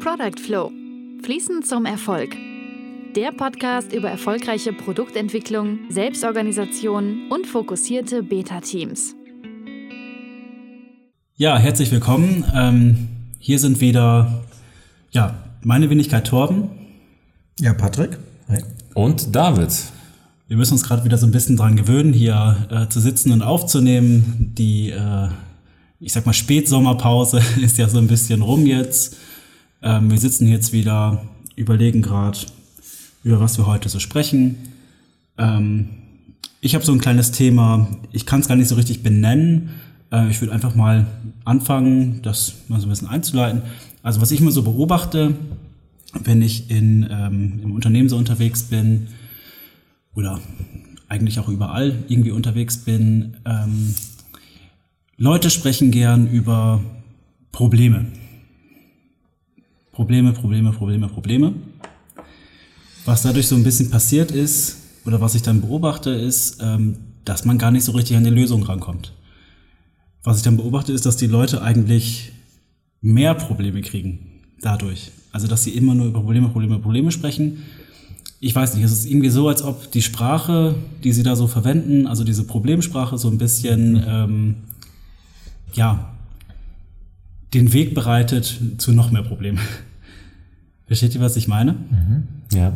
Product Flow. Fließend zum Erfolg. Der Podcast über erfolgreiche Produktentwicklung, Selbstorganisation und fokussierte Beta-Teams. Ja, herzlich willkommen. Ähm, hier sind wieder ja, meine Wenigkeit Torben. Ja, Patrick. Hi. Und David. Wir müssen uns gerade wieder so ein bisschen dran gewöhnen, hier äh, zu sitzen und aufzunehmen. Die, äh, ich sag mal, Spätsommerpause ist ja so ein bisschen rum jetzt. Ähm, wir sitzen jetzt wieder, überlegen gerade, über was wir heute so sprechen. Ähm, ich habe so ein kleines Thema, ich kann es gar nicht so richtig benennen. Äh, ich würde einfach mal anfangen, das mal so ein bisschen einzuleiten. Also was ich immer so beobachte, wenn ich in, ähm, im Unternehmen so unterwegs bin oder eigentlich auch überall irgendwie unterwegs bin, ähm, Leute sprechen gern über Probleme. Probleme, Probleme, Probleme, Probleme. Was dadurch so ein bisschen passiert ist, oder was ich dann beobachte, ist, ähm, dass man gar nicht so richtig an die Lösung rankommt. Was ich dann beobachte, ist, dass die Leute eigentlich mehr Probleme kriegen dadurch. Also, dass sie immer nur über Probleme, Probleme, Probleme sprechen. Ich weiß nicht, es ist irgendwie so, als ob die Sprache, die sie da so verwenden, also diese Problemsprache, so ein bisschen, ähm, ja, den Weg bereitet zu noch mehr Problemen. Versteht ihr, was ich meine? Mhm. Ja.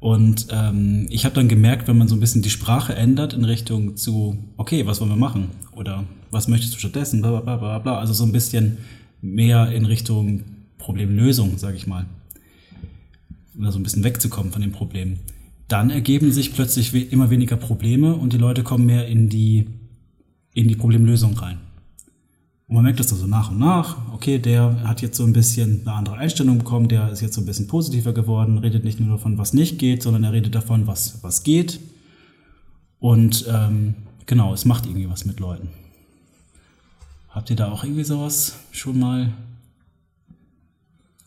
Und ähm, ich habe dann gemerkt, wenn man so ein bisschen die Sprache ändert in Richtung zu, okay, was wollen wir machen? Oder was möchtest du stattdessen? Bla, bla, bla, bla. Also so ein bisschen mehr in Richtung Problemlösung, sage ich mal. Oder so ein bisschen wegzukommen von den Problemen. Dann ergeben sich plötzlich immer weniger Probleme und die Leute kommen mehr in die, in die Problemlösung rein. Und man merkt das dann so nach und nach. Okay, der hat jetzt so ein bisschen eine andere Einstellung bekommen, der ist jetzt so ein bisschen positiver geworden, redet nicht nur davon, was nicht geht, sondern er redet davon, was, was geht. Und ähm, genau, es macht irgendwie was mit Leuten. Habt ihr da auch irgendwie sowas schon mal,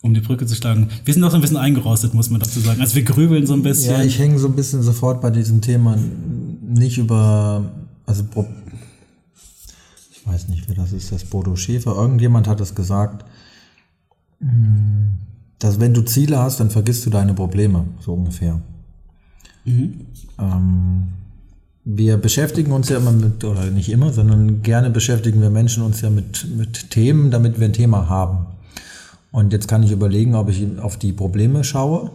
um die Brücke zu schlagen? Wir sind auch so ein bisschen eingerostet, muss man dazu sagen. Also wir grübeln so ein bisschen. Ja, ich hänge so ein bisschen sofort bei diesem Thema nicht über, also weiß nicht, wer das ist, das Bodo Schäfer. Irgendjemand hat es gesagt, hm, dass wenn du Ziele hast, dann vergisst du deine Probleme, so ungefähr. Mhm. Ähm, wir beschäftigen uns ja immer mit, oder nicht immer, sondern gerne beschäftigen wir Menschen uns ja mit, mit Themen, damit wir ein Thema haben. Und jetzt kann ich überlegen, ob ich auf die Probleme schaue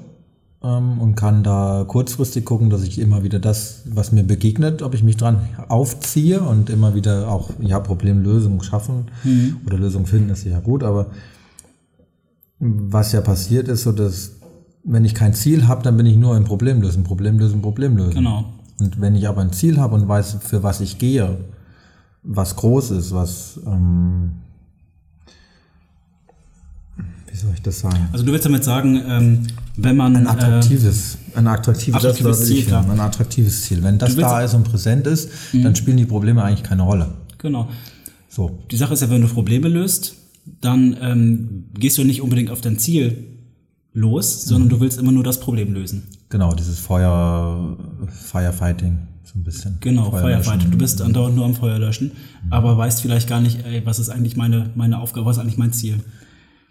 ähm, und kann da kurzfristig gucken, dass ich immer wieder das, was mir begegnet, ob ich mich dran aufziehe und immer wieder auch, ja, Problemlösungen schaffen mhm. oder Lösungen finden, ist ja gut, aber was ja passiert ist, so dass wenn ich kein Ziel habe, dann bin ich nur ein Problem lösen, Problem lösen, Problem lösen. Genau. Und wenn ich aber ein Ziel habe und weiß, für was ich gehe, was groß ist, was ähm, wie soll ich das sagen? Also du willst damit sagen, ähm, wenn man ein attraktives, äh, ein attraktives, attraktives Ziel, finden, ein attraktives Ziel. Wenn das da ist und präsent ist, mhm. dann spielen die Probleme eigentlich keine Rolle. Genau. So. Die Sache ist ja, wenn du Probleme löst, dann ähm, gehst du nicht unbedingt auf dein Ziel los, sondern mhm. du willst immer nur das Problem lösen. Genau, dieses Feuer, Firefighting, so ein bisschen. Genau, Firefighting. Du bist andauernd nur am Feuer löschen, mhm. aber weißt vielleicht gar nicht, ey, was ist eigentlich meine, meine Aufgabe, was ist eigentlich mein Ziel.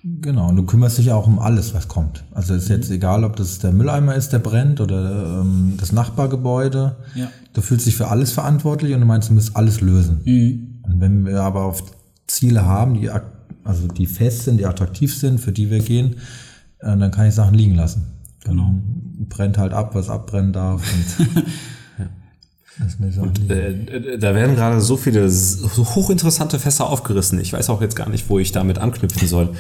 Genau, und du kümmerst dich auch um alles, was kommt. Also ist jetzt egal, ob das der Mülleimer ist, der brennt oder ähm, das Nachbargebäude. Ja. Du fühlst dich für alles verantwortlich und du meinst, du musst alles lösen. Mhm. Und wenn wir aber auf Ziele haben, die also die fest sind, die attraktiv sind, für die wir gehen, äh, dann kann ich Sachen liegen lassen. Dann genau. brennt halt ab, was abbrennen darf. Und Und äh, da werden gerade so viele so hochinteressante Fässer aufgerissen. Ich weiß auch jetzt gar nicht, wo ich damit anknüpfen soll.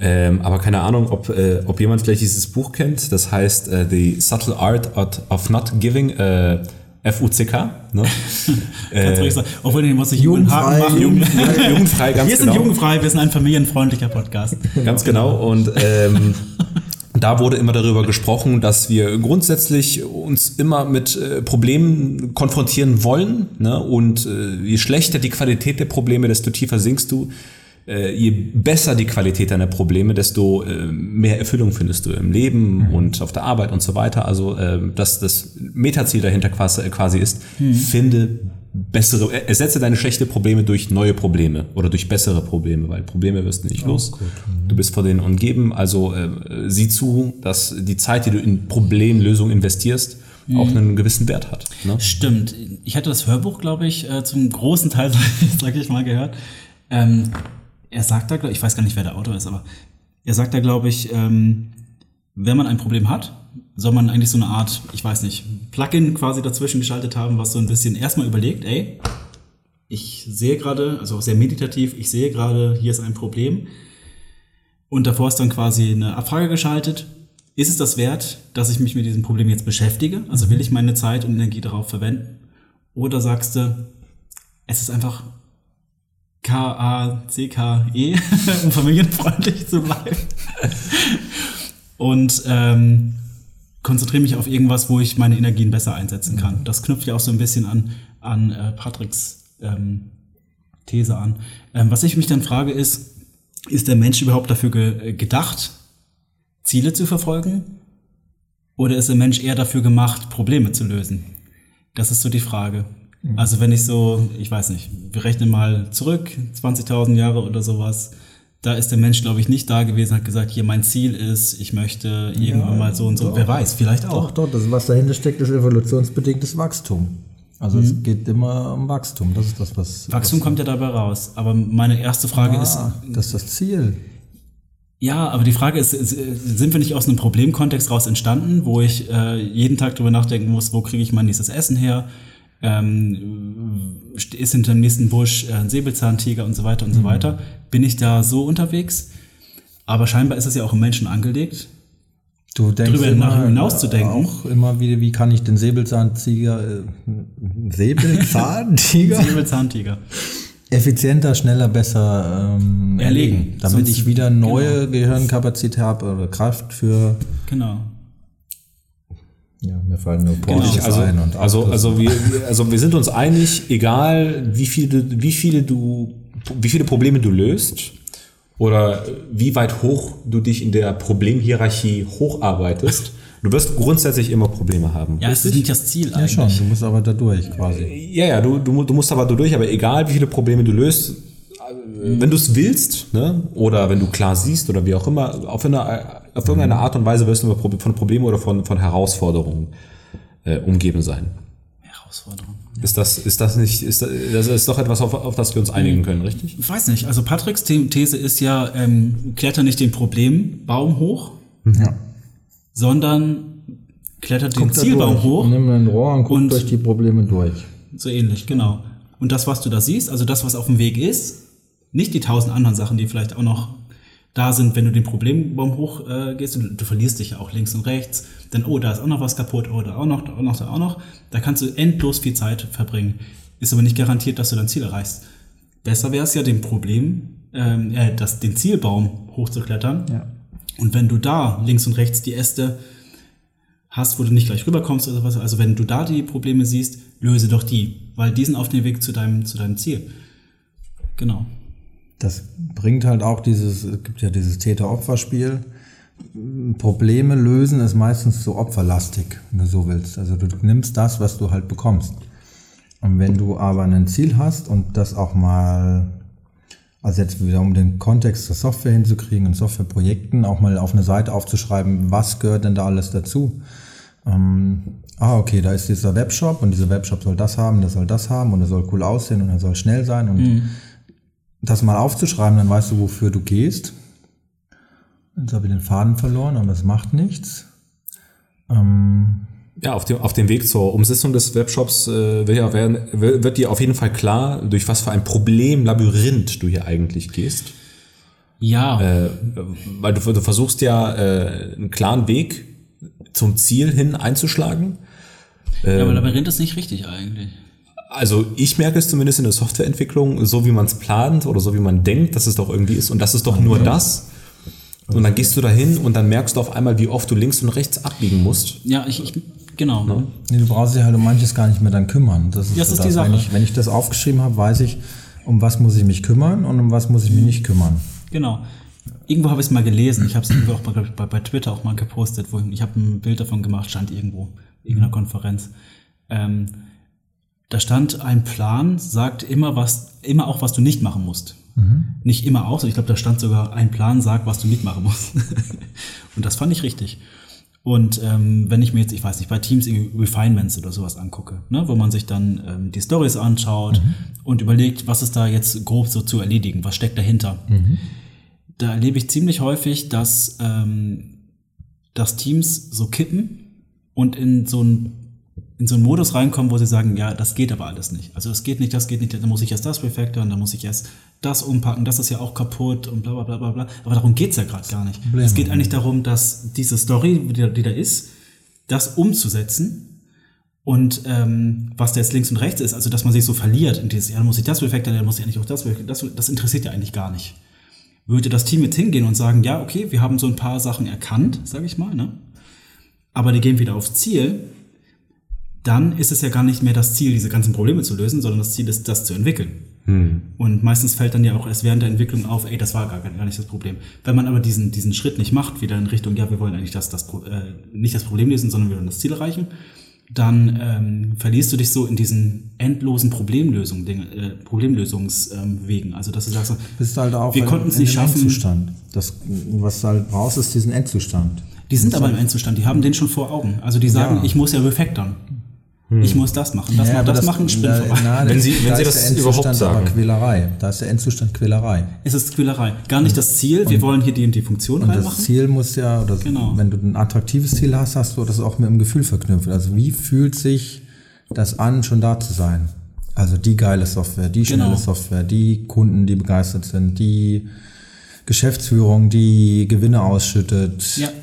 Ähm, aber keine Ahnung, ob, äh, ob jemand vielleicht dieses Buch kennt. Das heißt äh, The Subtle Art of Not Giving. Äh, FUCK, ne? äh, Obwohl, den muss ich jugendfrei machen. Jugendfrei, jugendfrei ganz wir genau. sind jugendfrei, wir sind ein familienfreundlicher Podcast. Ganz genau. Und ähm, da wurde immer darüber gesprochen, dass wir grundsätzlich uns immer mit äh, Problemen konfrontieren wollen. Ne? Und äh, je schlechter die Qualität der Probleme, desto tiefer sinkst du äh, je besser die Qualität deiner Probleme, desto äh, mehr Erfüllung findest du im Leben mhm. und auf der Arbeit und so weiter. Also äh, dass das Metaziel dahinter quasi, quasi ist, mhm. finde bessere, ersetze deine schlechten Probleme durch neue Probleme oder durch bessere Probleme, weil Probleme wirst du nicht los. Du bist vor denen umgeben, also äh, sieh zu, dass die Zeit, die du in Problemlösung investierst, auch einen gewissen Wert hat. Ne? Stimmt. Ich hatte das Hörbuch, glaube ich, äh, zum großen Teil, sage ich mal, gehört. Ähm, er sagt da, ich weiß gar nicht, wer der Autor ist, aber er sagt da, glaube ich, ähm, wenn man ein Problem hat, soll man eigentlich so eine Art, ich weiß nicht, Plugin quasi dazwischen geschaltet haben, was so ein bisschen erstmal überlegt, ey, ich sehe gerade, also auch sehr meditativ, ich sehe gerade, hier ist ein Problem. Und davor ist dann quasi eine Abfrage geschaltet. Ist es das wert, dass ich mich mit diesem Problem jetzt beschäftige? Also will ich meine Zeit und Energie darauf verwenden? Oder sagst du, es ist einfach K-A-C-K-E, um familienfreundlich zu bleiben. Und ähm, konzentriere mich auf irgendwas, wo ich meine Energien besser einsetzen kann. Das knüpft ja auch so ein bisschen an, an äh, Patricks ähm, These an. Ähm, was ich mich dann frage ist, ist der Mensch überhaupt dafür ge gedacht, Ziele zu verfolgen? Oder ist der Mensch eher dafür gemacht, Probleme zu lösen? Das ist so die Frage. Also wenn ich so, ich weiß nicht, wir rechnen mal zurück, 20.000 Jahre oder sowas, da ist der Mensch, glaube ich, nicht da gewesen, hat gesagt, hier mein Ziel ist, ich möchte irgendwann mal so und so. Wer weiß, vielleicht auch. Doch, doch, das, was dahinter steckt, ist evolutionsbedingtes Wachstum. Also es geht immer um Wachstum. Das ist das, was. Wachstum was, kommt ja dabei raus. Aber meine erste Frage ist, Ah, das ist das Ziel. Ja, aber die Frage ist, ist, sind wir nicht aus einem Problemkontext raus entstanden, wo ich äh, jeden Tag drüber nachdenken muss, wo kriege ich mein nächstes Essen her? Ähm, ist hinter dem nächsten Busch äh, ein Säbelzahntiger und so weiter und so weiter. Bin ich da so unterwegs? Aber scheinbar ist es ja auch im Menschen angelegt. Du denkst Drüber nach- hinauszudenken. Auch immer wieder, wie kann ich den Säbelzahntiger, äh, Säbelzahntiger Säbelzahntiger. effizienter, schneller, besser ähm, Erlegen. damit Sonst- ich wieder neue Gehirnkapazität habe oder Kraft für. Genau. Ja, mir fallen nur Porsches Ich, also, ein und also, Autos. also, wir, wir- also wir sind uns einig, egal wie viele, wie viele du, wie viele Probleme du löst oder wie weit hoch du dich in der Problemhierarchie hocharbeitest, du wirst grundsätzlich immer Probleme haben. Ja, es ist nicht das Ziel ja eigentlich. schon, du musst aber da durch quasi. Ja, ja, du, du, du musst aber durch, aber egal wie viele Probleme du löst, äh, wenn du es willst, ne, oder wenn du klar siehst oder wie auch immer, auf, eine, auf irgendeine Art und Weise wirst du von Problemen oder von, von Herausforderungen äh, umgeben sein. Herausforderung. Ist das, ist das nicht, ist das, das ist doch etwas, auf, auf das wir uns einigen können, richtig? Ich weiß nicht. Also Patricks The- These ist ja, ähm, kletter nicht den Problembaum hoch, Ja. sondern klettert den Guck Zielbaum durch. hoch. Nimm ein Rohr und guck Und- durch die Probleme durch. So ähnlich, genau. Und das, was du da siehst, also das, was auf dem Weg ist, nicht die tausend anderen Sachen, die vielleicht auch noch da sind, wenn du den Problembaum hoch äh, gehst, du, du verlierst dich ja auch links und rechts, dann, oh, da ist auch noch was kaputt, oh, da auch noch, da auch noch, da auch noch. Da kannst du endlos viel Zeit verbringen. Ist aber nicht garantiert, dass du dein Ziel erreichst. Besser wäre es ja, dem Problem, ähm, äh, das, den Zielbaum hochzuklettern. Ja. Und wenn du da links und rechts die Äste hast, wo du nicht gleich rüberkommst oder was, also wenn du da die Probleme siehst, löse doch die, weil die sind auf dem Weg zu deinem, zu deinem Ziel. Genau. Das bringt halt auch dieses, es gibt ja dieses Täter-Opfer-Spiel. Probleme lösen ist meistens so opferlastig, wenn du so willst. Also du nimmst das, was du halt bekommst. Und wenn du aber ein Ziel hast und das auch mal, also jetzt wieder um den Kontext zur Software hinzukriegen und Softwareprojekten, auch mal auf eine Seite aufzuschreiben, was gehört denn da alles dazu? Ähm, ah, okay, da ist dieser Webshop und dieser Webshop soll das haben, der soll das haben und er soll cool aussehen und er soll schnell sein und das mal aufzuschreiben, dann weißt du, wofür du gehst. Jetzt habe ich den Faden verloren, aber es macht nichts. Ähm, Ja, auf dem, auf dem Weg zur Umsetzung des Webshops äh, wird, ja, werden, wird dir auf jeden Fall klar, durch was für ein Problemlabyrinth du hier eigentlich gehst. Ja, Äh, weil du, du versuchst ja äh, einen klaren Weg zum Ziel hin einzuschlagen. ja aber Labyrinth ist nicht richtig eigentlich. Also ich merke es zumindest in der Softwareentwicklung, so wie man es plant oder so wie man denkt, dass es doch irgendwie ist und das ist doch nur das. Und dann gehst du dahin und dann merkst du auf einmal, wie oft du links und rechts abbiegen musst. Ja, ich, ich genau. nee, du brauchst dich halt um manches gar nicht mehr dann kümmern. Das ist, Das so ist die Wenn Sache. ich, wenn ich das aufgeschrieben habe, weiß ich, um was muss ich mich kümmern und um was muss ich mich nicht kümmern. Genau. Irgendwo habe ich es mal gelesen. Ich habe es irgendwo auch bei, bei, bei Twitter auch mal gepostet, wo ich, ich habe ein Bild davon gemacht, stand irgendwo, in irgendeiner Konferenz. Ähm, da stand ein Plan, sagt immer was, immer auch, was du nicht machen musst. Nicht immer auch, ich glaube, da stand sogar ein Plan, sagt, was du nicht machen musst. und das fand ich richtig. Und ähm, wenn ich mir jetzt, ich weiß nicht, bei Teams Refinements oder sowas angucke, ne, wo man sich dann ähm, die Stories anschaut und überlegt, was ist da jetzt grob so zu erledigen, was steckt dahinter. Da erlebe ich ziemlich häufig, dass, ähm, dass Teams so kippen und in so ein in so einen Modus reinkommen, wo sie sagen, ja, das geht aber alles nicht. Also das geht nicht, das geht nicht, dann muss ich erst das refactoren, dann muss ich erst das umpacken, das ist ja auch kaputt und bla bla bla bla bla. Aber darum geht's ja gerade gar nicht. Es geht eigentlich darum, dass diese Story, die, da- die da ist, das umzusetzen und ähm, was da jetzt links und rechts ist, also dass man sich so verliert in dieses, ja, dann muss ich das refactoren, dann muss ich eigentlich auch das das, das interessiert ja eigentlich gar nicht. Würde das Team jetzt hingehen und sagen, ja, okay, wir haben so ein paar Sachen erkannt, sage ich mal, ne? aber die gehen wieder aufs Ziel, dann ist es ja gar nicht mehr das Ziel, diese ganzen Probleme zu lösen, sondern das Ziel ist, das zu entwickeln. Und meistens fällt dann ja auch erst während der Entwicklung auf, ey, das war gar, gar nicht das Problem. Wenn man aber diesen, diesen Schritt nicht macht, wieder in Richtung, ja, wir wollen eigentlich das, das, äh, nicht das Problem lösen, sondern wir wollen das Ziel erreichen, dann ähm, verlierst du dich so in diesen endlosen Problemlösung, äh, Problemlösungswegen. Ähm, also, dass du sagst, Bist halt auch wir konnten es nicht schaffen. Endzustand. Das, was du halt brauchst, ist diesen Endzustand. Die sind aber im Endzustand, die haben den schon vor Augen. Also die sagen, Ja. ich muss ja refactoren. Ich muss das machen, das Ja, machen, aber das, machen, Sprint da, vorbei. na, Wenn das- Sie- wenn da Sie ist das der Endzustand überhaupt aber sagen. Quälerei. Da ist der Endzustand Quälerei. Es ist Quälerei. Gar nicht das Ziel, wir wollen hier die und die Funktion Und das reinmachen. Ziel muss ja, oder Genau. wenn du ein attraktives Ziel hast, hast du das auch mit dem Gefühl verknüpft. Also wie fühlt sich das an, schon da zu sein? Also die geile Software, die schnelle Genau. Software, die Kunden, die begeistert sind, die Geschäftsführung, die Gewinne ausschüttet. Ja, Und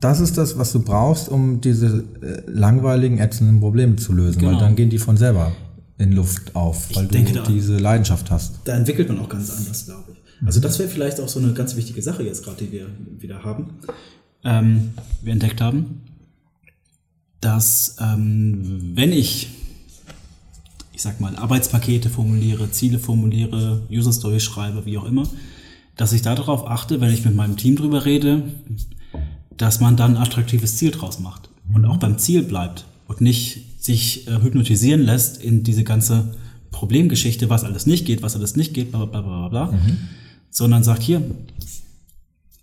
das ist das, was du brauchst, um diese äh, langweiligen, ätzenden Probleme zu lösen, weil Genau. dann gehen die von selber in Luft auf, weil denke, du da- diese Leidenschaft hast. da entwickelt man auch ganz anders, glaube ich. Also das wäre vielleicht auch so eine ganz wichtige Sache jetzt gerade, die wir wieder haben, ähm, wir entdeckt haben, dass ähm, wenn ich, ich sag mal, Arbeitspakete formuliere, Ziele formuliere, User Story schreibe, wie auch immer, dass ich darauf achte, wenn ich mit meinem Team drüber rede, dass man dann ein attraktives Ziel draus macht und auch beim Ziel bleibt und nicht sich äh, hypnotisieren lässt in diese ganze Problemgeschichte, was alles nicht geht, was alles nicht geht, bla bla bla bla bla, sondern sagt hier,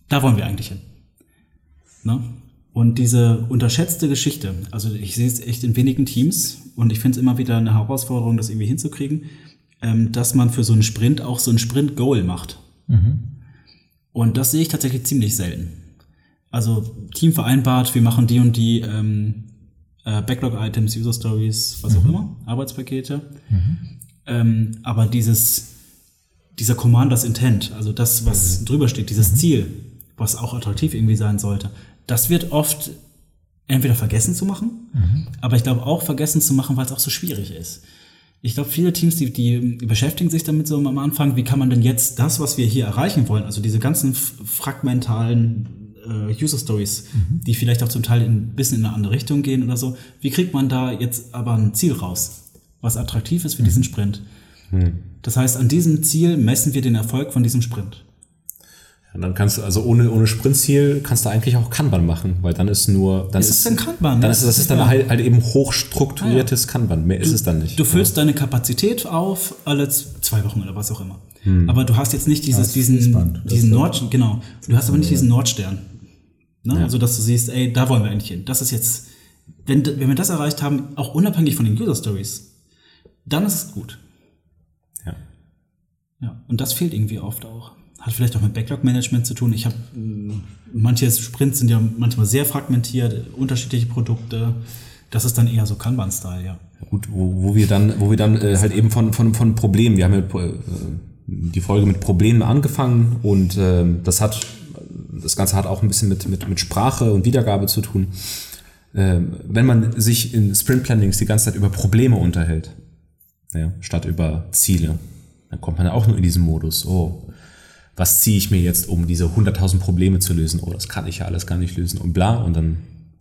da wollen wir eigentlich hin. Ne? Und diese unterschätzte Geschichte, also ich sehe es echt in wenigen Teams und ich finde es immer wieder eine Herausforderung, das irgendwie hinzukriegen, ähm, dass man für so einen Sprint auch so ein Sprint-Goal macht. Und das sehe ich tatsächlich ziemlich selten. Also Team vereinbart, wir machen die und die ähm, äh, Backlog-Items, User-Stories, was auch immer, Arbeitspakete. Ähm, aber dieses, dieser Commanders Intent, also das, was drüber steht, dieses Ziel, was auch attraktiv irgendwie sein sollte, das wird oft entweder vergessen zu machen, aber ich glaube auch vergessen zu machen, weil es auch so schwierig ist. Ich glaube, viele Teams, die, die beschäftigen sich damit so am Anfang, wie kann man denn jetzt das, was wir hier erreichen wollen, also diese ganzen fragmentalen äh, User Stories, die vielleicht auch zum Teil ein bisschen in eine andere Richtung gehen oder so, wie kriegt man da jetzt aber ein Ziel raus, was attraktiv ist für diesen Sprint? Das heißt, an diesem Ziel messen wir den Erfolg von diesem Sprint. Und dann kannst du, also ohne, ohne Sprintziel kannst du eigentlich auch Kanban machen, weil dann ist nur, dann Ist es denn Kanban? Dann Ja, ist, das ist dann ja. halt, halt eben hochstrukturiertes Kanban. Mehr ist es dann nicht. Du füllst deine Kapazität auf alle zwei Wochen oder was auch immer. Aber du hast jetzt nicht dieses, Hm. Diesen, diesen ist- Nord, genau. Du hast aber nicht diesen Nordstern. Ne? Also, dass du siehst, ey, da wollen wir eigentlich hin. Das ist jetzt, wenn, wenn wir das erreicht haben, auch unabhängig von den User Stories, dann ist es gut. Ja. Ja, und das fehlt irgendwie oft auch. Hat vielleicht auch mit Backlog-Management zu tun. Ich habe manche Sprints sind ja manchmal sehr fragmentiert, unterschiedliche Produkte. Das ist dann eher so Kanban-Style, ja. Gut, wo, wo wir dann, wo wir dann äh, halt eben von, von, von Problemen, wir haben ja äh, die Folge mit Problemen angefangen und ähm, das hat, das Ganze hat auch ein bisschen mit, mit, mit Sprache und Wiedergabe zu tun. Ähm, wenn man sich in Sprint Plannings die ganze Zeit über Probleme unterhält, ja, statt über Ziele, dann kommt man ja auch nur in diesen Modus, oh, was ziehe ich mir jetzt, um diese 100.000 Probleme zu lösen? Oh, das kann ich ja alles gar nicht lösen und bla und dann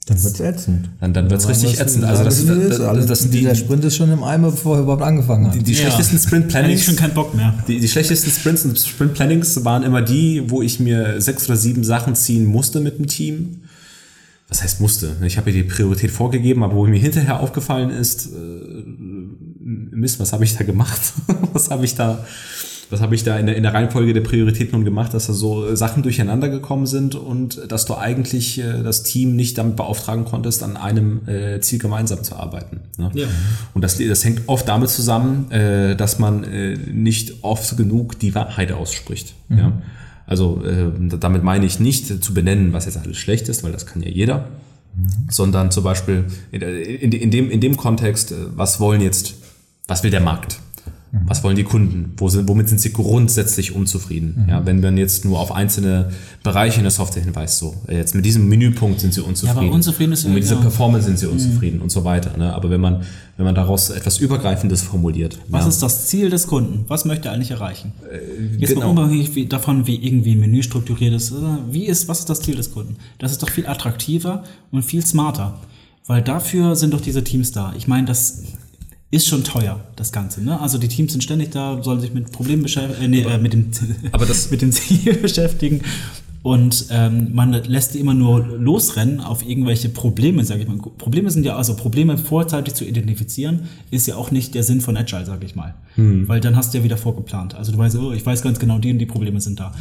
Dann wird's ätzend. Dann- dann wird's Sagen richtig ätzend. Also das- es das- ist. Alles- das sind die- dieser Sprint ist schon im Eimer, bevor er überhaupt angefangen hat. die, die Ja. schlechtesten Sprint Plannings schon kein Bock mehr. Die, die schlechtesten Sprints und Sprint Plannings waren immer die, wo ich mir sechs oder sieben Sachen ziehen musste mit dem Team. was heißt musste? Ich habe ihr die Priorität vorgegeben, aber wo mir hinterher aufgefallen ist, äh, Mist, was habe ich da gemacht? was habe ich da, was habe ich da in der, in der Reihenfolge der Prioritäten nun gemacht, dass da so Sachen durcheinander gekommen sind und dass du eigentlich äh, das Team nicht damit beauftragen konntest, an einem äh, Ziel gemeinsam zu arbeiten. Ne? Ja. Und das, das hängt oft damit zusammen, äh, dass man äh, nicht oft genug die Wahrheit ausspricht. Ja? Also äh, damit meine ich nicht zu benennen, was jetzt alles schlecht ist, weil das kann ja jeder, sondern zum Beispiel in, in, in, dem, in dem Kontext, äh, was wollen jetzt, was will der Markt? Was wollen die Kunden? Wo sind, womit sind sie grundsätzlich unzufrieden? Ja, wenn man jetzt nur auf einzelne Bereiche in der Software hinweist, so äh, jetzt mit diesem Menüpunkt sind sie unzufrieden. aber unzufrieden ist ja- und mit dieser ja. Performance sind sie unzufrieden und so weiter. Ne? Aber wenn man wenn man daraus etwas Übergreifendes formuliert, Was ja, ist das Ziel des Kunden? Was möchte er eigentlich erreichen? Jetzt genau. mal unabhängig wie, davon, wie irgendwie ein Menü strukturiert ist. äh, Wie ist, was ist das Ziel des Kunden? Das ist doch viel attraktiver und viel smarter. Weil dafür sind doch diese Teams da. Ich meine, das ist schon teuer, das Ganze. Ne? Also die Teams sind ständig da, sollen sich mit Problemen beschäftigen, äh, nee, äh, mit, dem, Aber das- mit dem Ziel beschäftigen. Und ähm, man lässt die immer nur losrennen auf irgendwelche Probleme, sage ich mal. Probleme sind ja, also Probleme vorzeitig zu identifizieren, ist ja auch nicht der Sinn von Agile, sage ich mal. Weil dann hast du ja wieder vorgeplant. Also du weißt, oh, ich weiß ganz genau, die und die Probleme sind da.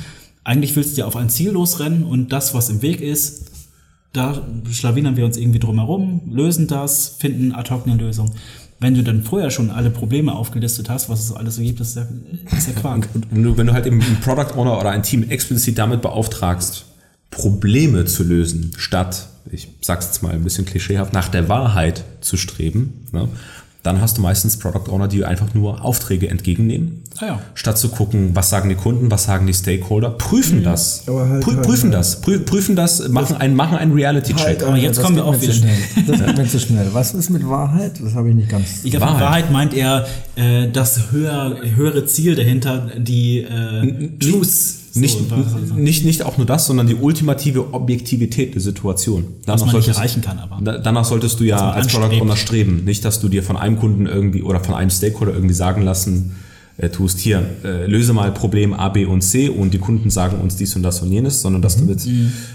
Eigentlich willst du ja auf ein Ziel losrennen und das, was im Weg ist, da schlawinern wir uns irgendwie drumherum, lösen das, finden ad hoc eine Lösung. Wenn du dann vorher schon alle Probleme aufgelistet hast, was es alles so gibt, ist ja, ist ja Quark. Und wenn du, wenn du halt eben einen Product Owner oder ein Team explizit damit beauftragst, Probleme zu lösen, statt, ich sag's jetzt mal ein bisschen klischeehaft, nach der Wahrheit zu streben, ne, dann hast du meistens Product Owner, die einfach nur Aufträge entgegennehmen, Ah ja. statt zu gucken, was sagen die Kunden, was sagen die Stakeholder, prüfen das, Aber halt- Prü halt- prüfen halt. das, prü prüfen das, machen einen, machen einen Reality-Check. aber jetzt das kommen wir auch wieder- schnell. Das geht mir zu schnell. Was ist mit Wahrheit? Das habe ich nicht ganz. Ich glaube, Wahrheit. Wahrheit. Wahrheit meint er äh, das höher, höhere Ziel dahinter, die äh, Truth. So, Nicht, was, nicht, nicht auch nur das, sondern die ultimative Objektivität der Situation. was Danach man nicht solltest- erreichen kann, aber. Da- Danach solltest du ja man als Product. Owner streben. Nicht, dass du dir von einem Kunden irgendwie oder von einem Stakeholder irgendwie sagen lassen, äh, tust hier, äh, löse mal Problem A, B und C und die Kunden sagen uns dies und das und jenes, sondern dass du mit,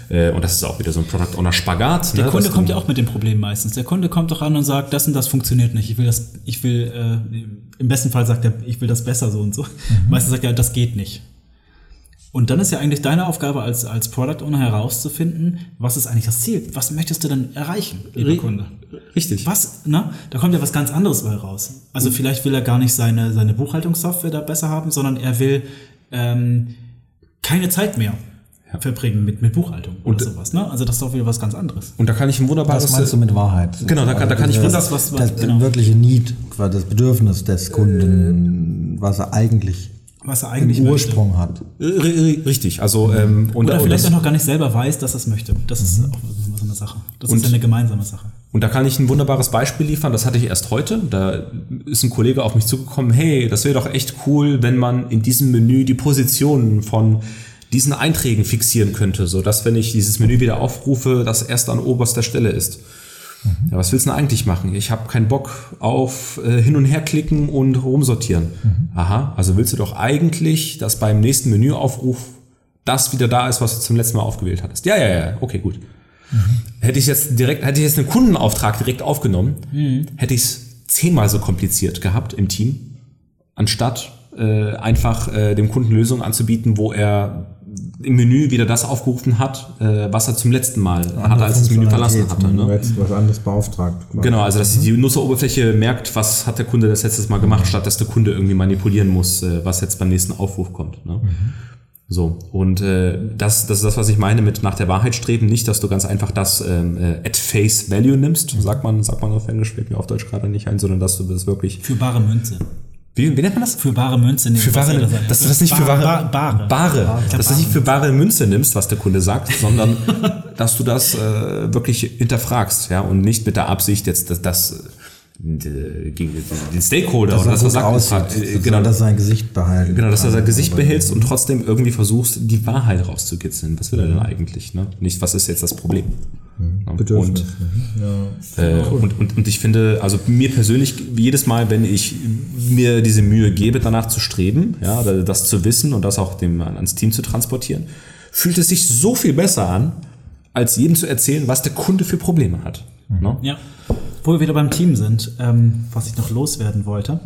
äh, und das ist auch wieder so ein Product Owner Spagat. Mhm. Der ne, Kunde kommt ja auch mit dem Problem meistens. Der Kunde kommt doch an und sagt, das und das funktioniert nicht. Ich will das, ich will, äh, im besten Fall sagt er, ich will das besser so und so. Meistens sagt er, das geht nicht. Und dann ist ja eigentlich deine Aufgabe als, als Product Owner herauszufinden, was ist eigentlich das Ziel? Was möchtest du denn erreichen, lieber Ri- Kunde? Richtig. Was, ne? Da kommt ja was ganz anderes bei raus. Also vielleicht will er gar nicht seine, seine Buchhaltungssoftware da besser haben, sondern er will ähm, keine Zeit mehr verbringen mit, mit Buchhaltung oder sowas. Ne? Also das ist doch wieder was ganz anderes. Und da kann ich ein wunderbares. Was meinst du mit Wahrheit? Genau, da kann- da kann ich- das, das, was- was- das, genau. wirkliche Need, quasi das Bedürfnis des Kunden, was er eigentlich Was er eigentlich möchte. Ursprung hat. R- Richtig, also ähm, und, Oder und, vielleicht auch noch gar nicht selber weiß, dass er es möchte. Das ist auch so eine Sache. Das ist ja eine gemeinsame Sache. und da kann ich ein wunderbares Beispiel liefern, das hatte ich erst heute. Da ist ein Kollege auf mich zugekommen, hey, das wäre doch echt cool, wenn man in diesem Menü die Positionen von diesen Einträgen fixieren könnte, so dass wenn ich dieses Menü wieder aufrufe, das erst an oberster Stelle ist. Ja, was willst du denn eigentlich machen? Ich habe keinen Bock auf äh, hin und her klicken und rumsortieren. Aha, also willst du doch eigentlich, dass beim nächsten Menüaufruf das wieder da ist, was du zum letzten Mal aufgewählt hattest. Ja, ja, ja, okay, gut. Hätte ich jetzt direkt, hätte ich jetzt einen Kundenauftrag direkt aufgenommen, hätte ich es zehnmal so kompliziert gehabt im Team, anstatt äh, einfach äh, dem Kunden Lösungen anzubieten, wo er im Menü wieder das aufgerufen hat, äh, was er zum letzten Mal hatte, als das Menü verlassen hatte. Du Ne? hättest was anderes beauftragt. Genau, also dass die Nutzeroberfläche merkt, was hat der Kunde das letztes Mal gemacht, statt dass der Kunde irgendwie manipulieren muss, äh, was jetzt beim nächsten Aufruf kommt. Ne? So, und äh, das, das ist das, was ich meine mit nach der Wahrheit streben. Nicht, dass du ganz einfach das ähm, äh, at face value nimmst, sagt man, sagt man auf Englisch, fällt mir auf Deutsch gerade nicht ein, sondern dass du das wirklich. Für bare Münze. Wie, wie nennt man das? Für bare Münze nehmen. Für was wahre, er da sagt. dass du das nicht für wahre, Ba- Bare. Bare, dass du das nicht für bare Münze nimmst, was der Kunde sagt, sondern dass du das äh, wirklich hinterfragst, ja, und nicht mit der Absicht jetzt, dass das äh, gegen den Stakeholder Dass oder er das, was gut sagt, aussieht. äh, Genau, genau, dass er sein Gesicht behalten genau, dass kann. sein Gesicht behältst und trotzdem irgendwie versuchst, die Wahrheit rauszukitzeln. Was will er denn eigentlich, ne? Nicht, was ist jetzt das Problem? Ja, Bedürfnis. und, äh, und, und, und ich finde, also mir persönlich, jedes Mal, wenn ich mir diese Mühe gebe, danach zu streben, ja, das zu wissen und das auch dem, ans Team zu transportieren, fühlt es sich so viel besser an, als jedem zu erzählen, was der Kunde für Probleme hat. Ne? Ja. Wo wir wieder beim Team sind, ähm, was ich noch loswerden wollte,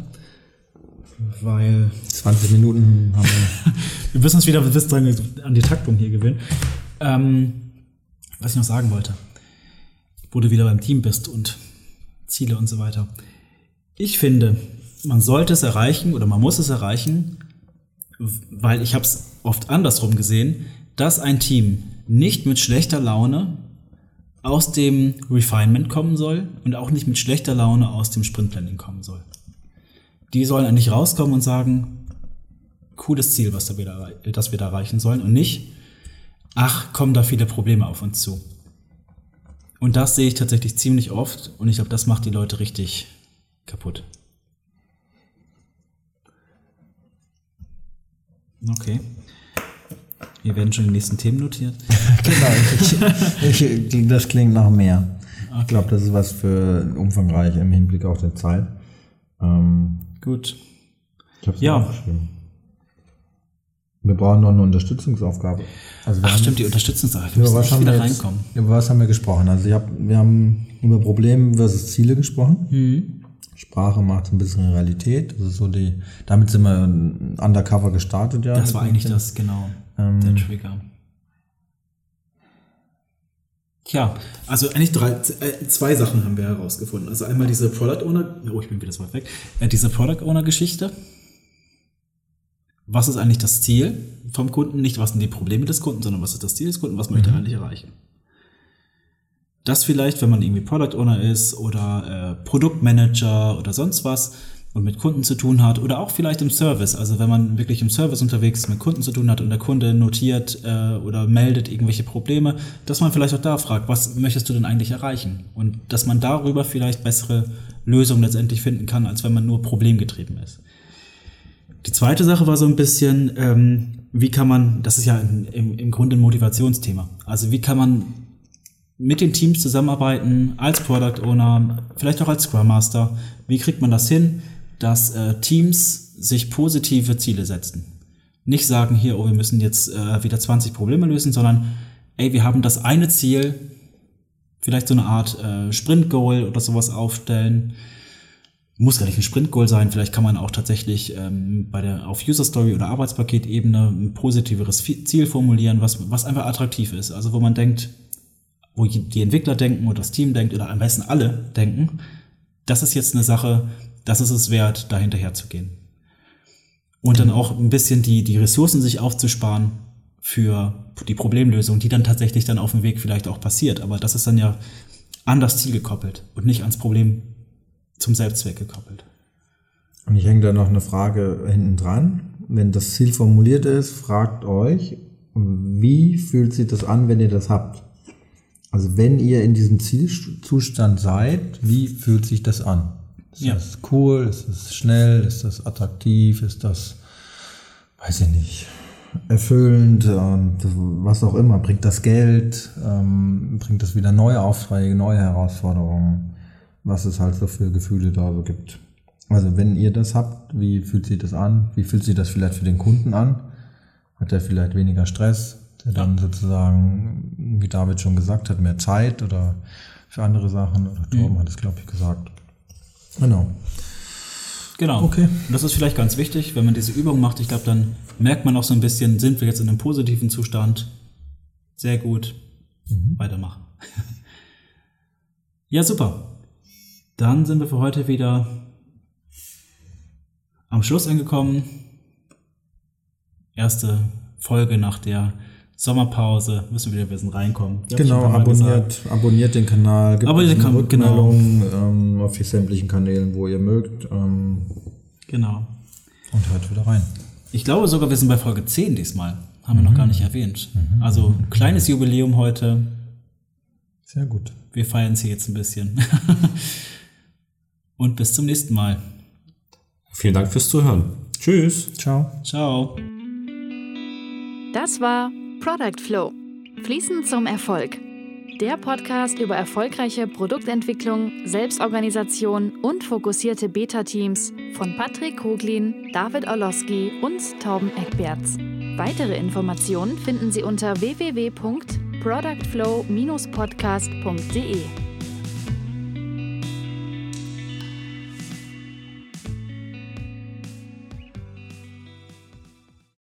weil 20 Minuten haben wir. wir müssen uns wieder bis dran an die Taktung hier gewöhnen. Ähm, was ich noch sagen wollte, wo du wieder beim Team bist und Ziele und so weiter. Ich finde, man sollte es erreichen oder man muss es erreichen, weil ich habe es oft andersrum gesehen, dass ein Team nicht mit schlechter Laune aus dem Refinement kommen soll und auch nicht mit schlechter Laune aus dem Sprintplanning kommen soll. Die sollen eigentlich rauskommen und sagen, cooles Ziel, was da wieder, das wir da erreichen sollen und nicht, ach, kommen da viele Probleme auf uns zu. Und das sehe ich tatsächlich ziemlich oft und ich glaube, das macht die Leute richtig kaputt. Okay. Hier werden schon die nächsten Themen notiert. genau, ich, ich, das klingt nach mehr. Okay. Ich glaube, das ist was für umfangreich im Hinblick auf die Zeit. Ähm, Gut. Ich habe es ja. aufgeschrieben. Wir brauchen noch eine Unterstützungsaufgabe. Also Ach stimmt, die Unterstützungsaufgabe. Über was, haben wir jetzt, reinkommen. über was haben wir gesprochen? Also ich hab, wir haben über Probleme versus Ziele gesprochen. Mhm. Sprache macht ein bisschen Realität. Das ist so die, damit sind wir undercover gestartet, ja. Das war eigentlich das, genau, ähm, der Trigger. Tja, also eigentlich drei, äh, zwei Sachen haben wir herausgefunden. Also einmal diese Product Owner, oh, ich bin wieder so weit weg, äh, diese Product Owner Geschichte. Was ist eigentlich das Ziel vom Kunden? Nicht, was sind die Probleme des Kunden, sondern was ist das Ziel des Kunden? Was möchte er mhm. eigentlich erreichen? Das vielleicht, wenn man irgendwie Product Owner ist oder äh, Produktmanager oder sonst was und mit Kunden zu tun hat oder auch vielleicht im Service. Also wenn man wirklich im Service unterwegs mit Kunden zu tun hat und der Kunde notiert äh, oder meldet irgendwelche Probleme, dass man vielleicht auch da fragt, was möchtest du denn eigentlich erreichen? Und dass man darüber vielleicht bessere Lösungen letztendlich finden kann, als wenn man nur problemgetrieben ist. Die zweite Sache war so ein bisschen, ähm, wie kann man, das ist ja im, im Grunde ein Motivationsthema. Also wie kann man mit den Teams zusammenarbeiten, als Product Owner, vielleicht auch als Scrum Master. Wie kriegt man das hin, dass äh, Teams sich positive Ziele setzen? Nicht sagen hier, oh, wir müssen jetzt äh, wieder 20 Probleme lösen, sondern ey, wir haben das eine Ziel, vielleicht so eine Art äh, Sprint-Goal oder sowas aufstellen. Muss gar nicht ein Sprint-Goal sein, vielleicht kann man auch tatsächlich ähm, bei der auf User-Story oder Arbeitspaketebene ein positiveres Ziel formulieren, was, was einfach attraktiv ist. Also wo man denkt, wo die Entwickler denken oder das Team denkt oder am besten alle denken, das ist jetzt eine Sache, das ist es wert, da hinterher zu gehen. Und dann auch ein bisschen die, die Ressourcen sich aufzusparen für die Problemlösung, die dann tatsächlich dann auf dem Weg vielleicht auch passiert. Aber das ist dann ja an das Ziel gekoppelt und nicht ans Problem zum Selbstzweck gekoppelt. Und ich hänge da noch eine Frage hinten dran. Wenn das Ziel formuliert ist, fragt euch, wie fühlt sich das an, wenn ihr das habt? Also wenn ihr in diesem Zielzustand seid, wie fühlt sich das an? Ist ja. das cool? Ist das schnell? Ist das attraktiv? Ist das, weiß ich nicht, erfüllend und was auch immer? Bringt das Geld? Ähm, bringt das wieder neue Aufträge, neue Herausforderungen? Was es halt so für Gefühle da so gibt. Also wenn ihr das habt, wie fühlt sich das an? Wie fühlt sich das vielleicht für den Kunden an? Hat er vielleicht weniger Stress? der dann sozusagen, wie David schon gesagt hat, mehr Zeit oder für andere Sachen. Oder Torben mhm. hat es, glaube ich, gesagt. Genau. Genau. Okay. Und das ist vielleicht ganz wichtig, wenn man diese Übung macht. Ich glaube, dann merkt man auch so ein bisschen, sind wir jetzt in einem positiven Zustand? Sehr gut. Mhm. Weitermachen. ja, super. Dann sind wir für heute wieder am Schluss angekommen. Erste Folge nach der Sommerpause, müssen wir wieder ein bisschen reinkommen. Genau, abonniert, abonniert den Kanal, gibt abonniert den Rückmeldungen genau. ähm, auf die sämtlichen Kanälen, wo ihr mögt. Ähm, genau. Und hört wieder rein. Ich glaube sogar, wir sind bei Folge 10 diesmal. Haben mhm. wir noch gar nicht erwähnt. Mhm. Also kleines Jubiläum heute. Sehr gut. Wir feiern sie jetzt ein bisschen. Und bis zum nächsten Mal. Vielen Dank fürs Zuhören. Tschüss. Ciao. Ciao. Das war Product Flow. Fließend zum Erfolg. Der Podcast über erfolgreiche Produktentwicklung, Selbstorganisation und fokussierte Beta-Teams von Patrick Koglin, David Orlowski und Tauben Eckberts. Weitere Informationen finden Sie unter www.product-flow.de. productflow-podcast.de.